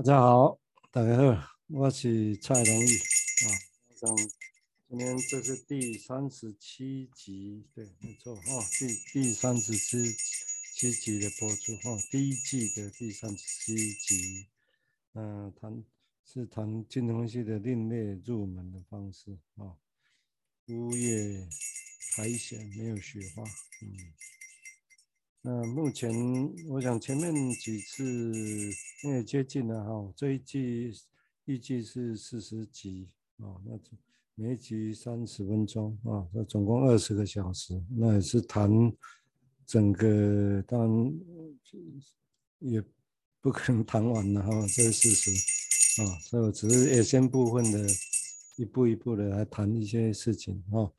大家好，大家好，我是蔡荣玉啊。今天这是第三十七集，对，没错哈，第第三十七七集的播出哈，第一季的第三十七集。嗯、谈是谈金融系的另类入门的方式啊。乌叶苔藓没有雪花，嗯。那目前我想前面几次因为接近了哈，这一季预计是四十集啊，那每一集三十分钟啊，那总共二十个小时，那也是谈整个，当然也不可能谈完了哈，这是事实啊，所以我只是也先部分的一步一步的来谈一些事情哈。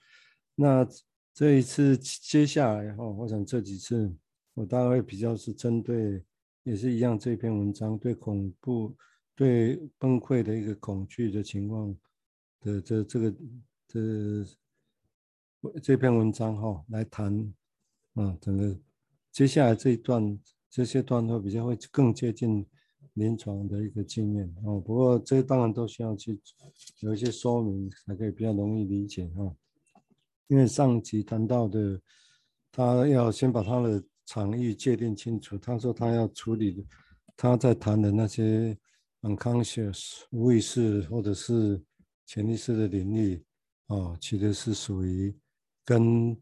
那这一次接下来哈，我想这几次。我大概比较是针对，也是一样这篇文章对恐怖、对崩溃的一个恐惧的情况的这这个这这篇文章哈来谈，啊，整个接下来这一段这些段落比较会更接近临床的一个经验哦。不过这当然都需要去有一些说明才可以比较容易理解哈。因为上集谈到的，他要先把他的。场域界定清楚。他说他要处理他在谈的那些 unconscious 无意识或者是潜意识的领域，哦，其实是属于跟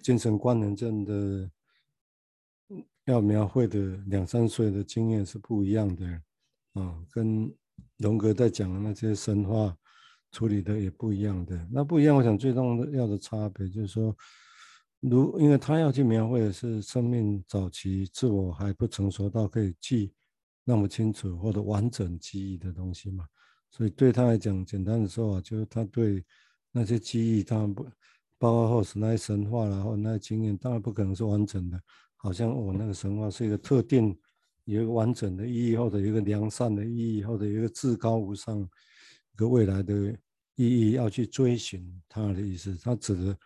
精神官能症的要描绘的两三岁的经验是不一样的，啊、哦，跟荣格在讲的那些神话处理的也不一样的。那不一样，我想最重要的差别就是说。如，因为他要去描绘的是生命早期自我还不成熟到可以记那么清楚或者完整记忆的东西嘛，所以对他来讲，简单的说啊，就是他对那些记忆，当然不包括后世那些神话，然后那些经验，当然不可能是完整的，好像我那个神话是一个特定有一个完整的意义，或者一个良善的意义，或者一个至高无上一个未来的意义要去追寻他的意思，他指的。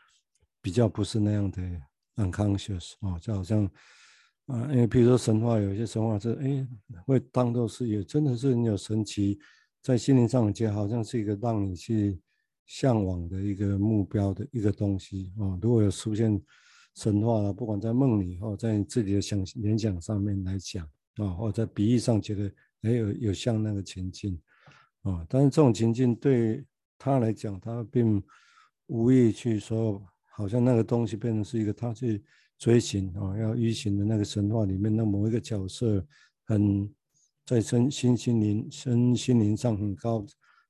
比较不是那样的 unconscious 哦，就好像啊，因为比如说神话，有一些神话是哎，会当做是有真的是很有神奇，在心灵上就好像是一个让你去向往的一个目标的一个东西啊。如果有出现神话了，不管在梦里或在自己的想联想上面来讲啊，或者在比喻上觉得哎有有像那个情境啊，但是这种情境对他来讲，他并无意去说。好像那个东西变成是一个他去追寻啊，要依循的那个神话里面的某一个角色，很在身心心灵身心灵上很高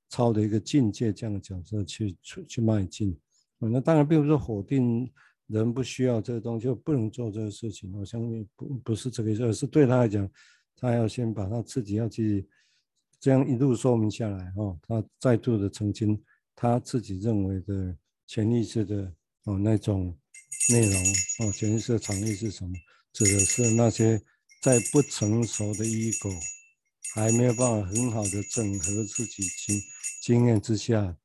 超的一个境界这样的角色去去去迈进。那当然并不是否定人不需要这个东西，就不能做这个事情。我相信不不是这个意思，而是对他来讲，他要先把他自己要去这样一路说明下来哦，他再度的澄清他自己认为的潜意识的。哦，那种内容哦，潜意识的场域是什么？指的是那些在不成熟的 ego 还没有办法很好的整合自己经经验之下，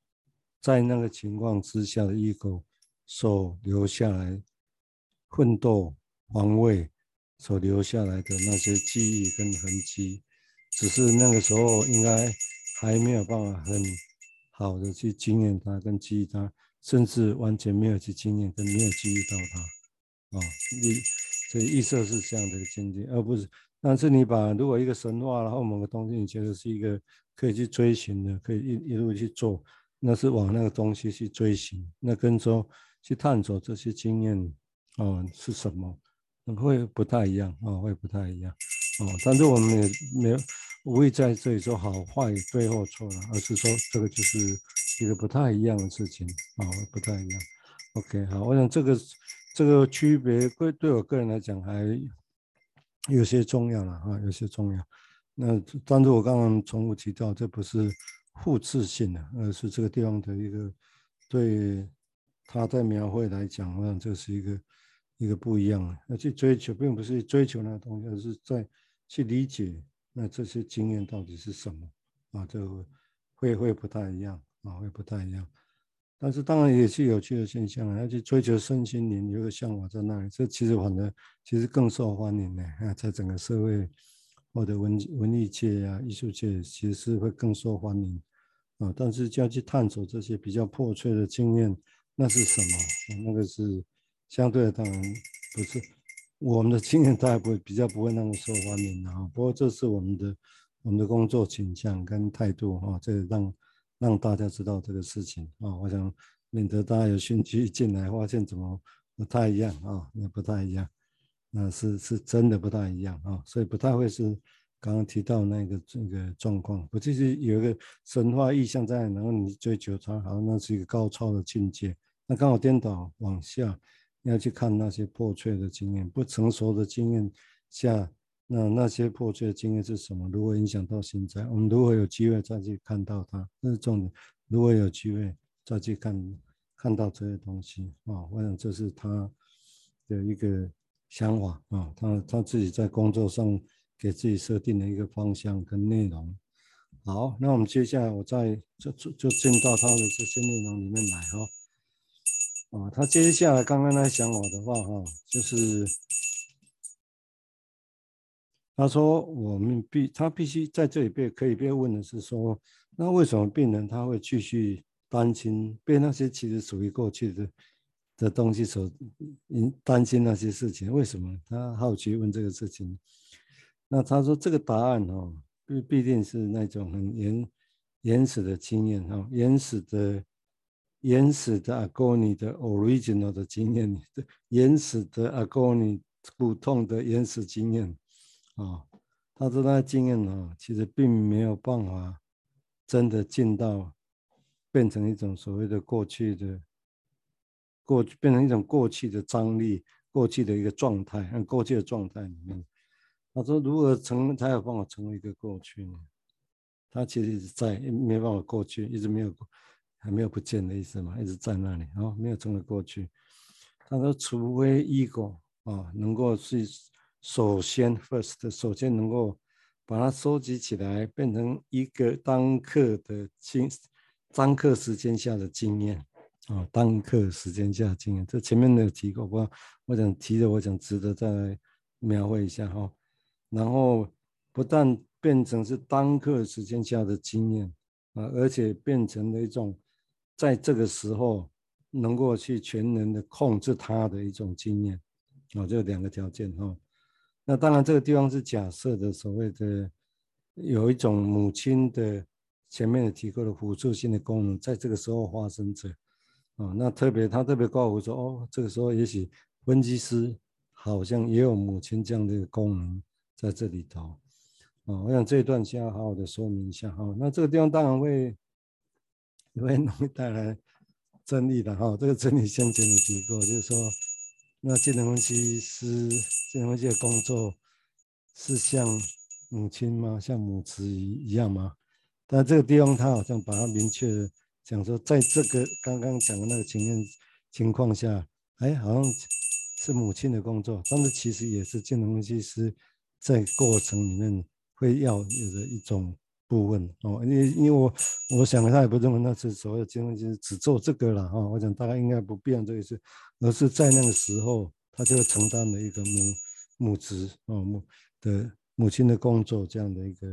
在那个情况之下的 ego 所留下来奋斗防卫所留下来的那些记忆跟痕迹，只是那个时候应该还没有办法很好的去经验它跟记忆它。甚至完全没有去经验，跟没有记忆到它，啊，你所以意识是这样的一个境界，而不是。但是你把如果一个神话，然后某个东西，你觉得是一个可以去追寻的，可以一一路去做，那是往那个东西去追寻，那跟说去探索这些经验，哦，是什么，会不太一样，啊，会不太一样，哦，但是我们也没有不会在这里说好坏对或错了，而是说这个就是。一个不太一样的事情啊，不太一样。OK，好，我想这个这个区别对对我个人来讲还有些重要了哈，有些重要。那但是我刚刚重复提到，这不是复制性的，而是这个地方的一个对他在描绘来讲，我想这是一个一个不一样的。要去追求，并不是追求那个东西，而是在去理解那这些经验到底是什么啊，这会会不太一样。啊，会不太一样，但是当然也是有趣的现象啊，要去追求身心灵，有个向往在那里，这其实反而其实更受欢迎的啊，在整个社会或者文文艺界啊、艺术界，其实是会更受欢迎啊。但是就要去探索这些比较破碎的经验，那是什么？那个是相对的，当然不是我们的经验，它也不会比较不会那么受欢迎啊。不过这是我们的我们的工作倾向跟态度啊，这个让让大家知道这个事情啊。我想免得大家有兴趣进来，发现怎么不太一样啊，那不太一样。那是是真的不太一样啊，所以不太会是刚刚提到那个这个状况。我就是有一个神话意象在，然后你追求它，好像那是一个高超的境界。那刚好颠倒往下，要去看那些破碎的经验，不成熟的经验下，那那些破碎的经验是什么？如果影响到现在，我们如果有机会再去看到它，那是重点。如果有机会再去看看到这些东西啊，我想这是他的一个。想法啊，他他自己在工作上给自己设定了一个方向跟内容。好，那我们接下来我再就就就进到他的这些内容里面来哈。啊，他接下来刚刚在想我的话哈，就是他说我们必他必须在这里被可以被问的是说，那为什么病人他会继续担心被那些其实属于过去的？的东西所因担心那些事情，为什么他好奇问这个事情？那他说这个答案哦，必必定是那种很原原始的经验哈，原始的原始的阿哥尼的 original 的经验，原始的阿哥尼骨痛的原始经验啊。他说那经验哦，其实并没有办法真的进到变成一种所谓的过去的。过去变成一种过去的张力，过去的一个状态，和过去的状态里面，他说如何成才有办法成为一个过去呢？他其实一直在，没办法过去，一直没有，还没有不见的意思嘛，一直在那里，哦，没有成为过去。他说，除非 ego 啊，能够去首先 first，首先能够把它收集起来，变成一个当刻的经，当刻时间下的经验。啊，当刻时间下经验，这前面的提过，我我想提的，我想值得再来描绘一下哈。然后不但变成是当刻时间下的经验啊，而且变成了一种在这个时候能够去全能的控制它的一种经验啊，这两个条件哈。那当然这个地方是假设的，所谓的有一种母亲的前面的提供的辅助性的功能，在这个时候发生着。哦，那特别他特别告诉我说，哦，这个时候也许分析师好像也有母亲这样的一个功能在这里头。哦，我想这一段先要好好的说明一下哈。那这个地方当然会会容易带来争议的哈。这个争议先前有提过，就是说，那精神分析师精神分析的工作是像母亲吗？像母慈一一样吗？但这个地方他好像把它明确。讲说，在这个刚刚讲的那个情况情况下，哎，好像是母亲的工作，但是其实也是精神分析师在过程里面会要有的一种部分哦。因为因为我我想他也不认为那是所谓的结婚，就是只做这个了哈。我想大概应该不变这个事，而是在那个时候他就承担了一个母母职哦母的母亲的工作这样的一个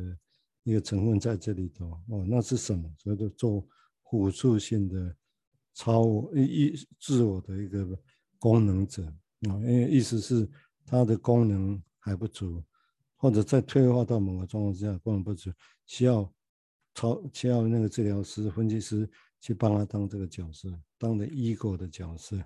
一个成分在这里头哦。那是什么？所以就做。辅助性的超我意自我的一个功能者啊，因为意思是他的功能还不足，或者在退化到某个状况之下功能不足，需要超需要那个治疗师、分析师去帮他当这个角色，当的 ego 的角色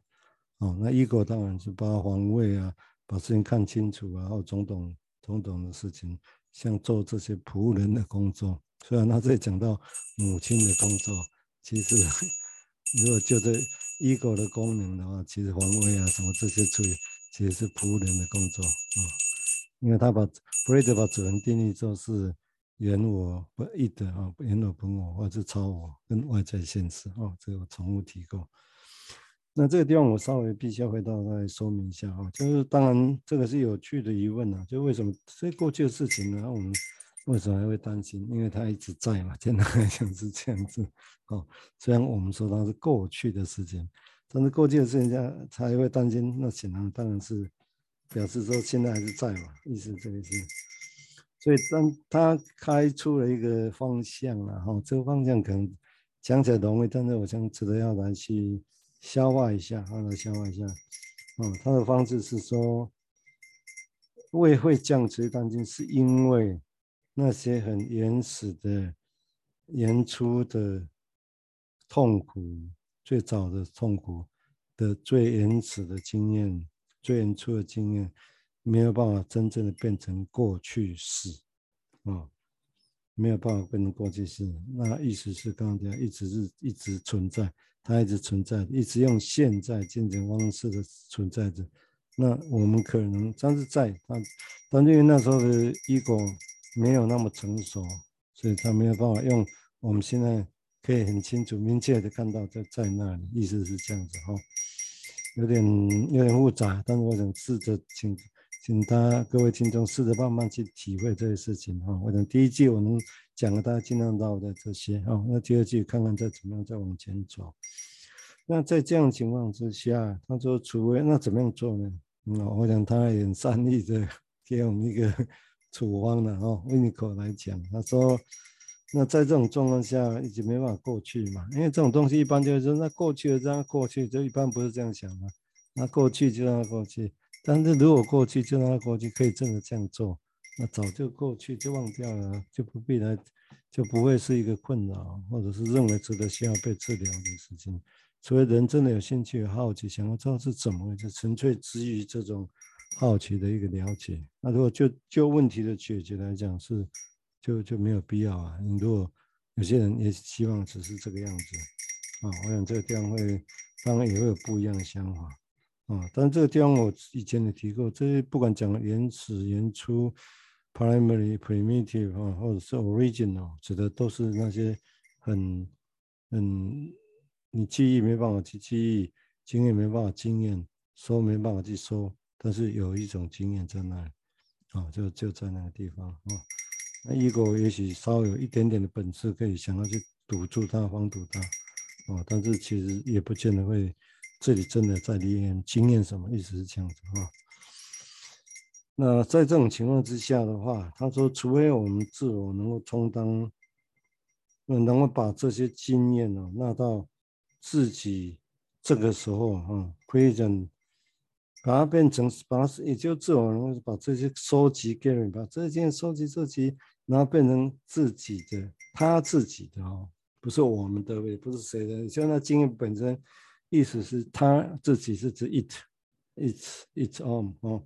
哦。那 ego 当然是把防卫啊，把事情看清楚，然后种种种种的事情，像做这些仆人的工作。虽然他这里讲到母亲的工作。其实，如果就这 ego 的功能的话，其实防卫啊什么这些处理，其实是仆人的工作啊。因为他把弗雷德把主人定义做是原我不一的啊，原我本我或者超我跟外在现实啊，这个我重复提过。那这个地方我稍微必须要回到来说明一下啊，就是当然这个是有趣的疑问啊，就为什么这过去的事情呢？我们。为什么还会担心？因为他一直在嘛，简单来讲是这样子。哦，虽然我们说它是过去的事情，但是过去的事情下才会担心，那显然当然是表示说现在还是在嘛，意思这个是。所以当他开出了一个方向了哈，这个方向可能讲起来容易，但是我想值得要来去消化一下，好，来消化一下。嗯，他的方式是说，胃会降垂担筋，是因为那些很原始的、原初的痛苦，最早的痛苦的最原始的经验，最初的经验。没有办法真正的变成过去式，啊、哦，没有办法变成过去式。那意思是刚刚讲，一直是一直存在，它一直存在，一直用现在进行方式的存在着。那我们可能，但是在它，但因为那时候的 ego 没有那么成熟，所以他没有办法用我们现在可以很清楚、明确的看到在在那里。意思是这样子哈、有点有点复杂，但是我想试着请。请大家各位听众试着慢慢去体会这些事情哈。我想第一句我能讲的，大家尽量绕的这些哈。那第二句看看再怎么样再往前走。那在这样情况之下，他说除非那怎么样做呢？嗯，我想他也很善意的给我们一个处方的哈。Winnicott 来讲，他说那在这种状况下已经没办法过去嘛，因为这种东西一般就是那过去了这样过去，就一般不是这样想嘛。那过去就让它过去。但是如果过去就让它过去，可以真的这样做，那早就过去就忘掉了，就不必来，就不会是一个困扰，或者是认为值得需要被治疗的事情。所以人真的有兴趣、好奇，想要知道是怎么回事，纯粹基于这种好奇的一个了解。那如果就就问题的解决来讲，是就就没有必要啊。你如果有些人也希望只是这个样子啊，我想这个地方会当然也会有不一样的想法。啊，但这个地方我以前也提过，这些不管讲原始、原初、primary、primitive 啊，或者是 original，指的都是那些很、很你记忆没办法去记忆，经验没办法经验，说没办法去说，但是有一种经验在那里，啊，就就在那个地方啊。那 ego 也许稍微有一点点的本事，可以想要去堵住它、防堵它，啊，但是其实也不见得会。这里真的在里面经验什么意思是这样子哈？那在这种情况之下的话，他说，除非我们自我能够充当，能够把这些经验呢纳到自己这个时候哈，亏人把它变成，把它也就自我能够把这些收集给人，把这些收集收集，然后变成自己的，他自己的哦，不是我们的，也不是谁的，像那经验本身。意思是他自己是指 it，its its own 哦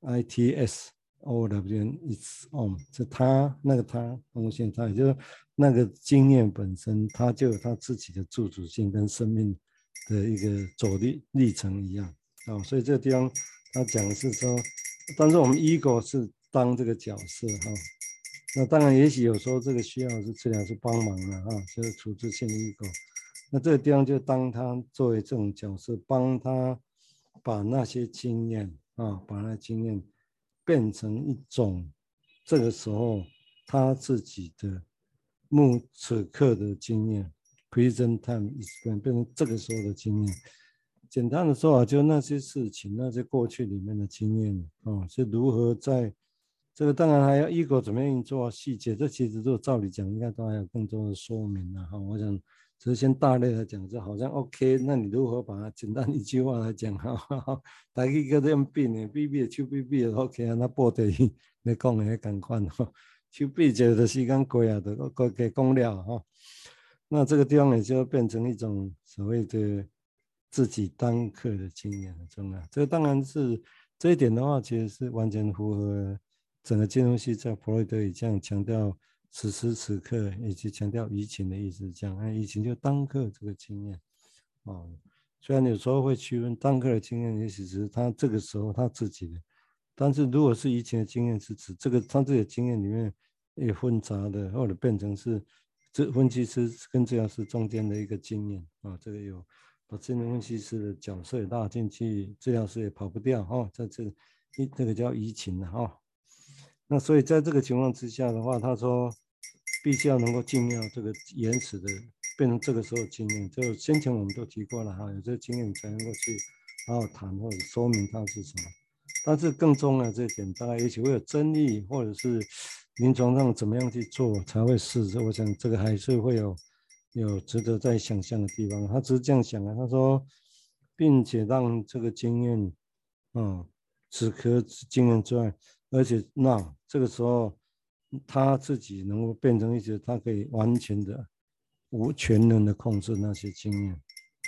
，I T S o w n its own 是他那个他东西，他也就是那个经验本身，他就有他自己的自主性跟生命的一个走历历程一样啊，所以这个地方他讲的是说，但是我们 ego 是当这个角色哈，那当然也许有时候这个需要是治疗师帮忙的啊，就是处置性的 ego。那这个地方就当他作为这种角色，帮他把那些经验啊，把那经验变成一种这个时候他自己的目此刻的经验，present time is 变变成这个时候的经验。简单的说啊，就那些事情，那些过去里面的经验啊，是如何在这个当然还要一个怎么样做细节，这其实就照理讲应该都还有更多的说明的哈，我想。只是先大类来讲，就好像 OK，那你如何把它简单一句话来讲？哈，大家个这样变的，B B 的手 B B 的 OK 啊，那波的你讲的也赶快哈，手 B 就的时间过啊，都都给讲了哈。那这个地方也就变成一种所谓的自己当客的经验很重要。这个当然是这一点的话，其实是完全符合整个金融系在弗洛伊德也这样强调。此时此刻，以及强调移情的意思，讲哎，移情就当刻这个经验，哦，虽然有时候会区分当刻的经验，也许是他这个时候他自己的，但是如果是移情的经验，是指这个他自己的经验里面也混杂的，或者变成是这分析师跟治疗师中间的一个经验啊，这个有把精神分析师的角色也拉进去，治疗师也跑不掉哈，在这一这个叫移情的哈，那所以在这个情况之下的话，他说。必须要能够尽量这个延迟的，变成这个时候经验。就先前我们都提过了哈，有这个经验才能够去好好谈或者说明它是什么。但是更重要的这一点，大概也许会有争议，或者是临床上怎么样去做才会适合。我想这个还是会有有值得再想象的地方。他只是这样想啊，他说，并且让这个经验，嗯，止咳经验之外，而且那这个时候他自己能够变成一些，他可以完全的无全能的控制那些经验，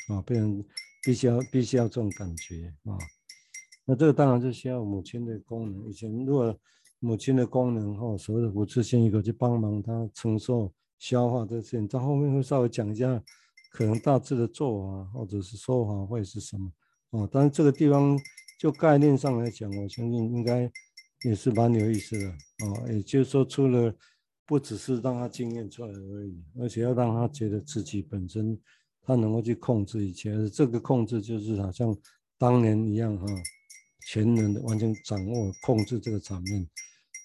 啊，变成必须要必须要这种感觉啊。那这个当然是需要母亲的功能。以前如果母亲的功能哈，所谓的五次性一个去帮忙他承受消化这些事情，到后面会稍微讲一下，可能大致的做法或者是说法会是什么哦。但是这个地方就概念上来讲，我相信应该也是蛮有意思的哦。也就是说，除了不只是让他经验出来而已，而且要让他觉得自己本身他能够去控制一切，而这个控制就是好像当年一样哈。全能的完全掌握控制这个场面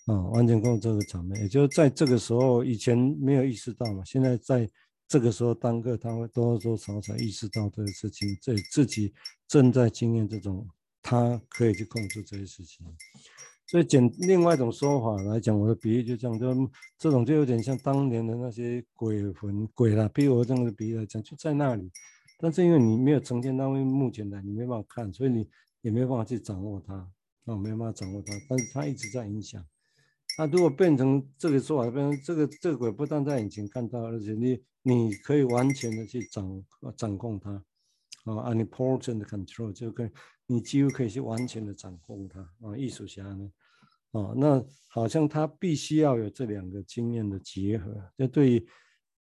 啊，完全控制这个场面，也就是在这个时候以前没有意识到嘛，现在在这个时候当个他会多多少少意识到这个事情，这自己正在经验这种，他可以去控制这些事情。所以简另外一种说法来讲，我的比喻就这样，就这种就有点像当年的那些鬼魂鬼啦，比如我这样的比喻来讲，就在那里，但是因为你没有呈现到目前来，你没办法看，所以你。也没有办法去掌握它，啊，没办法掌握它，但是它一直在影响。那如果变成这个说法，变成这个这个鬼不但在眼前看到，而且你你可以完全的去掌掌控它，啊，omnipotent control 就可以，你几乎可以去完全的掌控它，啊，艺术家呢，哦，那好像他必须要有这两个经验的结合，这对于。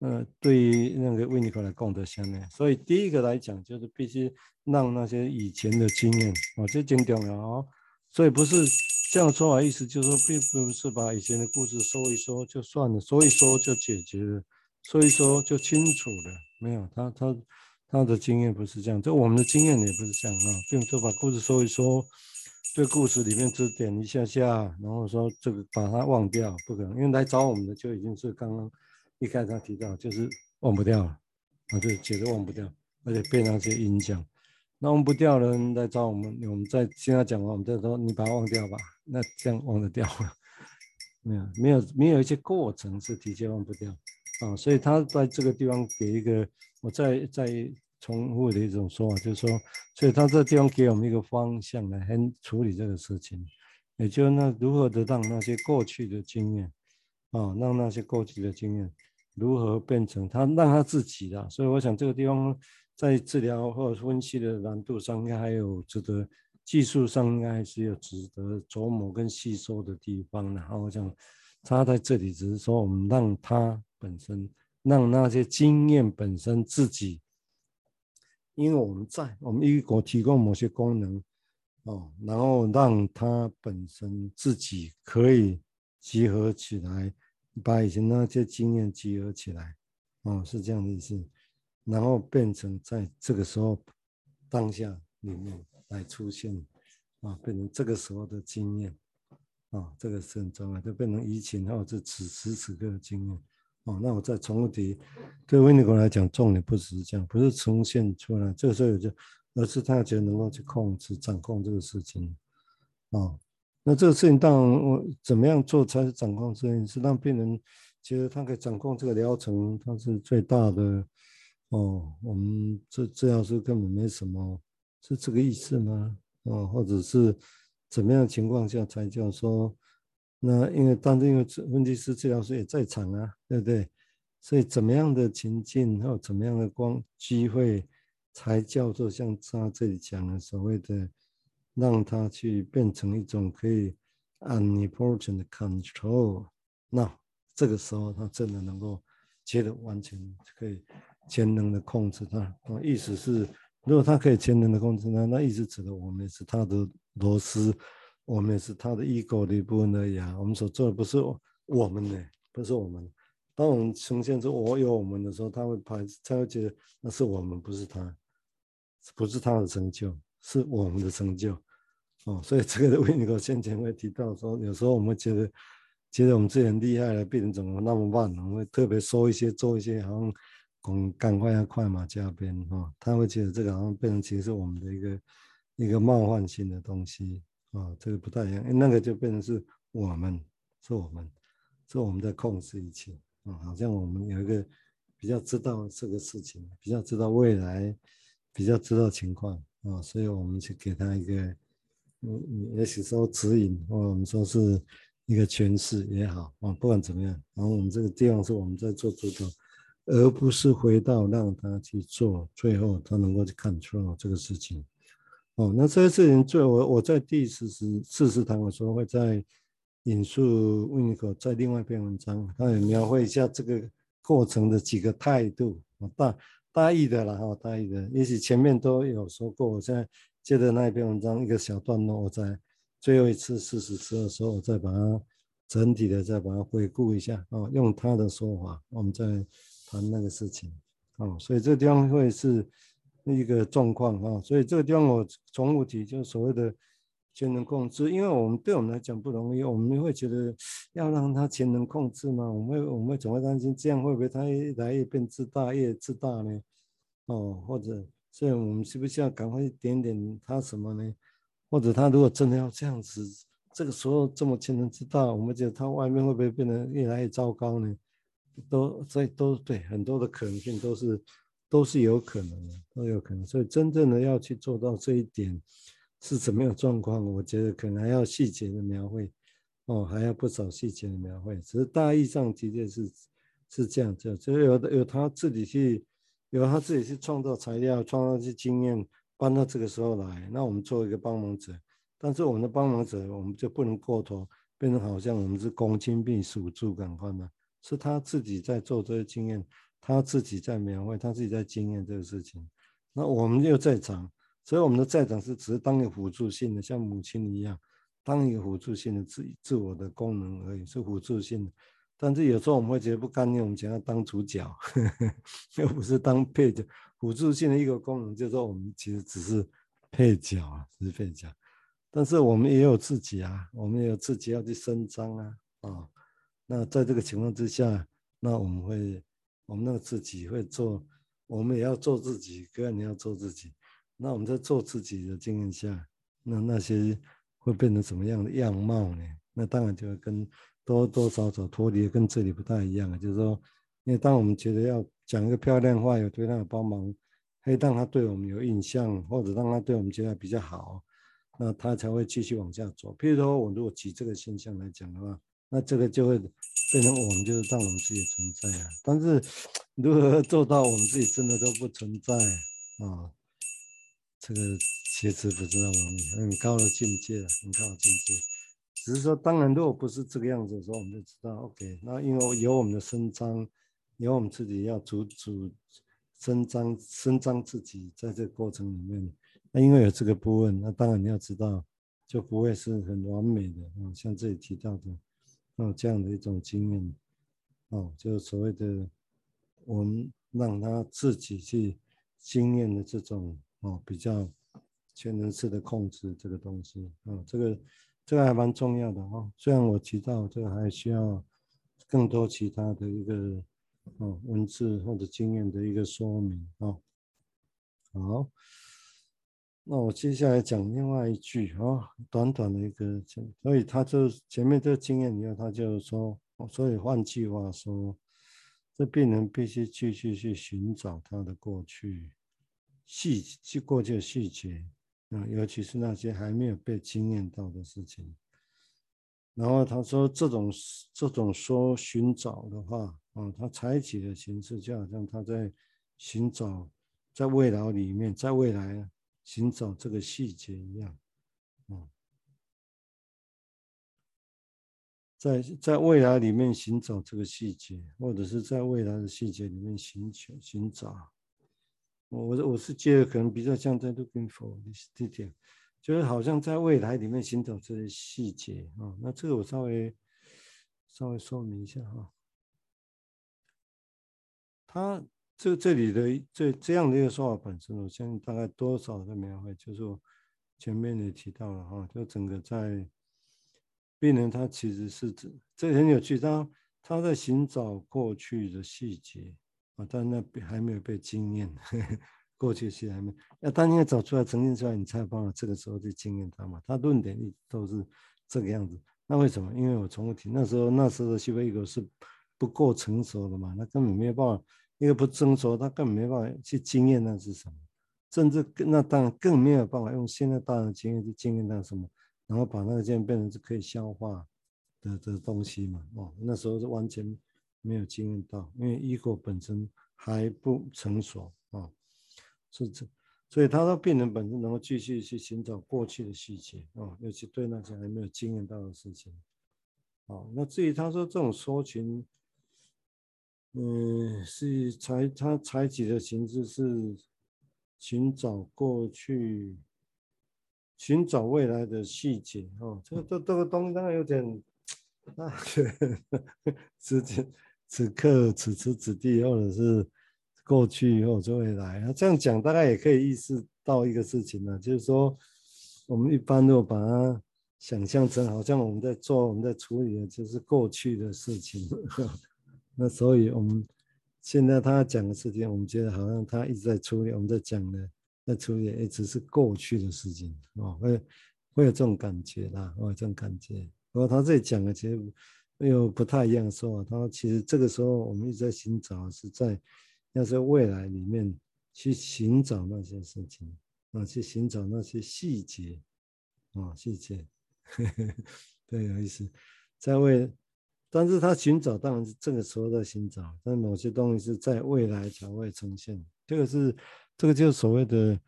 呃，对于那个维尼克来讲的下面，所以第一个来讲就是必须让那些以前的经验，哦，这经典了哦。所以不是这样说法，意思就是说，并不是把以前的故事说一说就算了，说一说就解决了，说一说就清楚了。没有，他他他的经验不是这样，这我们的经验也不是这样啊，并不是把故事说一说，对故事里面只点一下下，然后说这个把它忘掉，不可能，因为来找我们的就已经是刚刚。一开始他提到就是忘不掉了，啊，就绝对忘不掉，而且被那些影响，那忘不掉的人来找我们，我们在现在讲完，我们再说你把它忘掉吧，那这样忘得掉吗？没有，没有，没有一些过程是的确忘不掉啊，所以他在这个地方给一个，我再再重复的一种说法，就是说，所以他这地方给我们一个方向来很处理这个事情，也就那如何的让那些过去的经验啊，让那些过去的经验。如何变成他让他自己的？所以我想这个地方在治疗或者分析的难度上，应该还有值得技术上应该还是有值得琢磨跟吸收的地方。然后我想他在这里只是说，我们让他本身，让那些经验本身自己，因为我们在我们一国提供某些功能哦，然后让它本身自己可以集合起来。把以前那些经验集合起来，哦，是这样的意思，然后变成在这个时候当下里面来出现，啊，变成这个时候的经验，啊，这个是很重要，就变成疫情或者是此时此刻的经验，哦，那我再重复提，对维尼狗来讲，重点不只是这样，不是呈现出来，这个时候就，而是他觉得能够去控制、掌控这个事情，啊。那这个事情当然，我怎么样做才是掌控事情？是让病人觉得他可以掌控这个疗程，他是最大的哦。我们这这样是根本没什么，是这个意思吗？哦，或者是怎么样情况下才叫说？那因为当然因为分析师治疗师也在场啊，对不对？所以怎么样的情境或怎么样的光机会，才叫做像他这里讲的所谓的。让他去变成一种可以 omnipotent control，那这个时候他真的能够觉得完全可以全能的控制他。意思是，如果他可以全能的控制他，那意思指的我们是他的螺丝，我们也是他的 ego 的一部分而已啊。我们所做的不是我们的，不是我们。当我们呈现出我有我们的时候，他会排，他会觉得那是我们，不是他，不是他的成就，是我们的成就。哦，所以这个维尼克先前会提到说，有时候我们觉得，觉得我们自己很厉害了，病人怎么那么慢？我们会特别说一些、做一些，好像赶赶快要快马加鞭哈。他会觉得这个好像变成其实是我们的一个一个冒犯性的东西啊，这个不太一样，那个就变成是我们，是我们，是我们在控制一切啊，好像我们有一个比较知道这个事情，比较知道未来，比较知道情况啊，所以我们去给他一个，嗯，也许说指引，或我们说是一个诠释也好啊，不管怎么样，然后我们这个地方是我们在做主导，而不是回到让他去做，最后他能够去 control 这个事情。哦，那这些事情，最我我在第四十四十堂的时候，会再引述温尼可在另外一篇文章，他也描绘一下这个过程的几个态度，大大意的啦，哈，大意的，也许前面都有说过，我现在接着那一篇文章一个小段落，我在最后一次四十次的时候，我再把它整体的再把它回顾一下，哦，用他的说法，我们再谈那个事情，哦，所以这地方会是。一个状况啊，所以这个地方我重复提，就是所谓的潜能控制，因为我们对我们来讲不容易，我们会觉得要让他潜能控制嘛？我们我们总会担心这样会不会他越来越变自大，越自大呢？哦，或者所以我们是不是要赶快一点点他什么呢？或者他如果真的要这样子，这个时候这么潜能自大，我们觉得他外面会不会变得越来越糟糕呢？都所以都对，很多的可能性都是。都是有可能的，都有可能。所以真正的要去做到这一点是怎么样状况？我觉得可能还要细节的描绘，哦，还要不少细节的描绘。只是大意上的确是是这样子，就有的有他自己去，有他自己去创造材料，创造一些经验，搬到这个时候来。那我们做一个帮忙者，但是我们的帮忙者，我们就不能过头，变成好像我们是公亲病属助感官嘛？是他自己在做这些经验。他自己在描绘，他自己在经验这个事情，那我们又在场，所以我们的在场是只是当一个辅助性的，像母亲一样，当一个辅助性的自自我的功能而已，是辅助性的。但是有时候我们会觉得不甘愿，我们想要当主角，呵 呵又不是当配角。辅助性的一个功能就是说，我们其实只是配角啊，只是配角。但是我们也有自己啊，我们也有自己要去伸张啊，啊、那在这个情况之下，那我们会。我们那个自己会做，我们也要做自己。哥，哥你要做自己。那我们在做自己的经验下，那那些会变成什么样的样貌呢？那当然就会跟多多少少脱离，跟这里不太一样。就是说，因为当我们觉得要讲一个漂亮话，有对他有帮忙，可以让他对我们有印象，或者让他对我们觉得比较好，那他才会继续往下走。譬如说，我如果举这个现象来讲的话，那这个就会。变成我们就是让我们自己存在啊，但是如何做到我们自己真的都不存在啊？这个其实不是那么容易，很高的境界，很高的境界。只是说，当然如果不是这个样子的时候，我们就知道，OK，那因为有我们的伸张，有我们自己要主主伸张伸张自己，在这个过程里面，那因为有这个部分，那当然你要知道，就不会是很完美的啊，像这里提到的。哦，这样的一种经验，哦，就是所谓的我们让他自己去经验的这种哦，比较全能式的控制这个东西，哦，这个这个还蛮重要的哦。虽然我提到这个还需要更多其他的一个哦文字或者经验的一个说明哦。好。那我接下来讲另外一句啊，短短的一个，所以他就前面这个经验以后，他就说，所以换句话说，这病人必须继续去寻找他的过去细，去过去的细节啊，尤其是那些还没有被经验到的事情。然后他说，这种这种说寻找的话啊，他采取的形式就好像他在寻找，在未来里面，在未来。寻找这个细节一样，嗯，在在未来里面寻找这个细节，或者是在未来的细节里面寻求寻找。我我我是觉得可能比较像在 looking for this detail，就是好像在未来里面寻找这些细节啊。那这个我稍微稍微说明一下哈，他。这这里的这这样的一个说法本身，我相信大概多少的描绘，就是我前面也提到了哈，就整个在病人他其实是指这很有趣，他他在寻找过去的细节啊，但那还没有被经验，过去式还没，要当你找出来呈现出来，你才有办法这个时候去经验他嘛。他论点一直都是这个样子。那为什么？因为我重复提，那时候那时候的西方 ego 是不够成熟的嘛，那根本没有办法，因为不成熟，他根本没办法去经验那是什么，甚至更那当然更没有办法用现在大人的经验去经验那什么，然后把那个经验变成是可以消化的的东西嘛。哦，那时候是完全没有经验到，因为 ego 本身还不成熟啊，是这。所以他说，病人本身能够继续去寻找过去的细节啊，尤其对那些还没有经验到的事情。哦，那至于他说这种搜寻，嗯，是采他采取的形式是寻找过去、寻找未来的细节哦。这个这这个东西当然有点，啊，此此此刻此时此地，或者是。过去或者未来，啊，这样讲大概也可以意识到一个事情呢，就是说，我们一般都把它想象成好像我们在做、我们在处理的就是过去的事情，那所以我们现在他讲的事情，我们觉得好像他一直在处理，我们在讲的在处理一直是过去的事情哦，会会有这种感觉啦，哦这种感觉。不过他这里讲的其实又不太一样说，说他其实这个时候我们一直在寻找是在。要在未来里面去寻找那些事情啊，去寻找那些细节啊，细节，对，有意思。在未，但是他寻找当然是这个时候在寻找，但某些东西是在未来才会呈现。这个是，这个就是所谓的，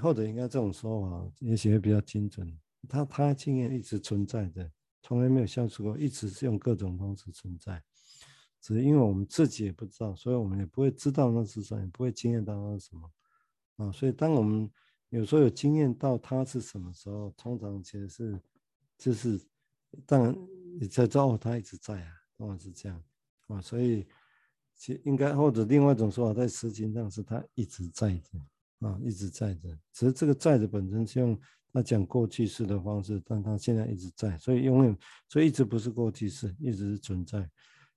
或者应该这种说法，也许会比较精准。他他经验一直存在的，从来没有消失过，一直是用各种方式存在。只是因为我们自己也不知道，所以我们也不会知道那是什么，也不会经验到那是什么啊。所以当我们有时候有经验到它是什么时候，通常其实是就是当然你在知道他一直在啊，往往是这样啊。所以其应该或者另外一种说法，在实情上是他一直在的啊，一直在的。只是这个在的本身是用他讲过去式的方式，但他现在一直在，所以永远所以一直不是过去式，一直是存在。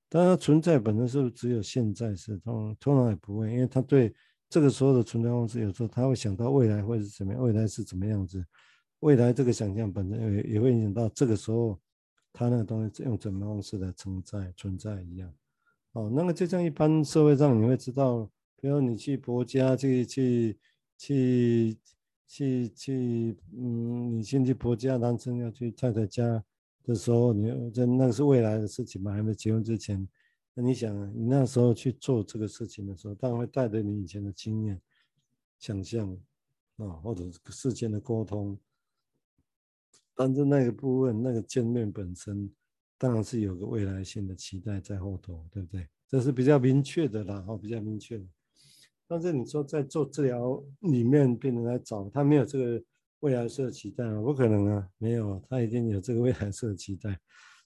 但它存在本身是不是只有现在是？通通常也不会，因为他对这个时候的存在方式，有时候他会想到未来会是怎么样，未来是怎么样子，未来这个想象本身也也会影响到这个时候他那个东西用怎么方式来存在存在一样。哦，那么就像一般社会上你会知道，比如你去婆家去去去去去，嗯，你先去婆家，男生要去太太家。的时候，你这那是未来的事情嘛？还没结婚之前，那你想，你那时候去做这个事情的时候，当然会带着你以前的经验、想象啊，或者事件的沟通。但是那个部分，那个见面本身，当然是有个未来性的期待在后头，对不对？这是比较明确的啦，哦，比较明确的。但是你说在做治疗里面，病人来找他没有这个。未来式的期待啊，不可能啊，没有，他一定有这个未来式的期待。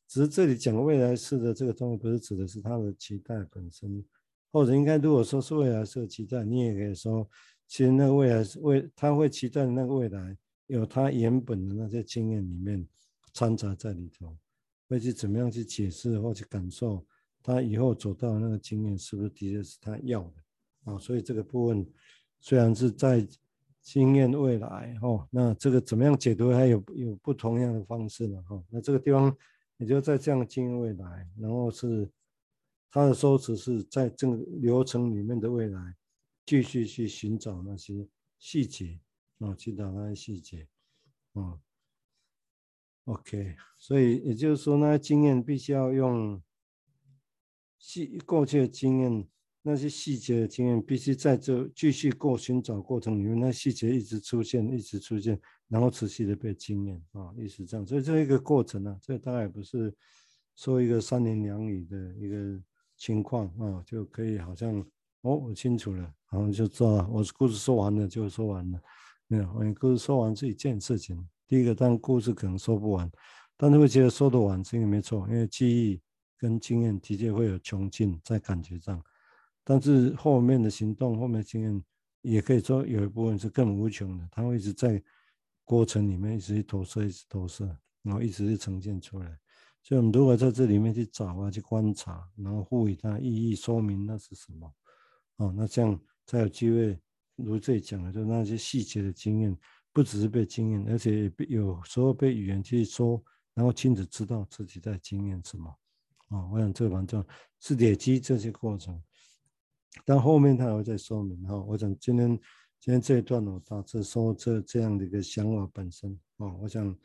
只是这里讲未来式的这个东西，不是指的是他的期待本身，或者应该如果说是未来式的期待，你也可以说，其实那个未来是未，他会期待那个未来，有他原本的那些经验里面掺杂在里头，会去怎么样去解释或去感受他以后走到那个经验是不是的确是他要的啊？所以这个部分虽然是在。经验未来哦，那这个怎么样解读？还有有不同样的方式呢哈。那这个地方也就在这样经验未来，然后是他的说辞是在这个流程里面的未来，继续去寻找那些细节啊，寻找那些细节啊。OK，所以也就是说，那些经验必须要用细过去的经验。那些细节的经验必须在这继续过寻找过程里面，那细节一直出现，一直出现，然后持续的被经验啊，一直这样，所以这一个过程呢、啊，这当然也不是说一个三言两语的一个情况啊，就可以好像哦，我清楚了，然后就知道我故事说完了就说完了，没有，我故事说完是一件事情。第一个，当故事可能说不完，但是会觉得说得完这个没错，因为记忆跟经验的确会有穷尽在感觉上。但是后面的行动，后面的经验，也可以说有一部分是更无穷的，它会一直在过程里面一直去投射，一直投射，然后一直去呈现出来。所以我们如果在这里面去找啊，去观察，然后赋予它意义，说明那是什么，哦，那这样才有机会如这里讲的，就那些细节的经验，不只是被经验，而且有时候被语言去说，然后亲自知道自己在经验什么。啊、我想这个蛮重要，是累积这些过程。但后面他还会再说明哈、我想今天今天这一段我大致说这这样的一个想法本身啊、我想，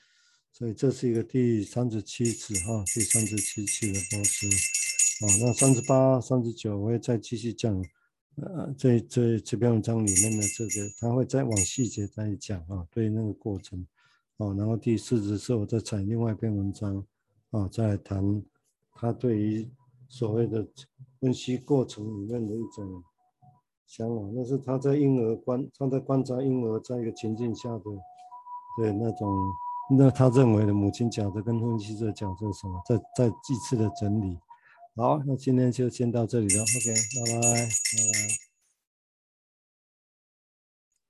所以这是一个第三十七次哈，第三十七次的播出。啊，那三十八、三十九我会再继续讲。呃，这这这篇文章里面的这个，他会再往细节再讲啊，对那个过程，哦，然后第四只是我在采另外一篇文章，啊，再来谈他对于所谓的分析过程里面的一种想法，那是他在婴儿观，他在观察婴儿在一个情境下的，对那种，那他认为的母亲角色跟分析师角色什么，再再几次的整理。好，那今天就先到这里了。OK，拜拜，拜拜。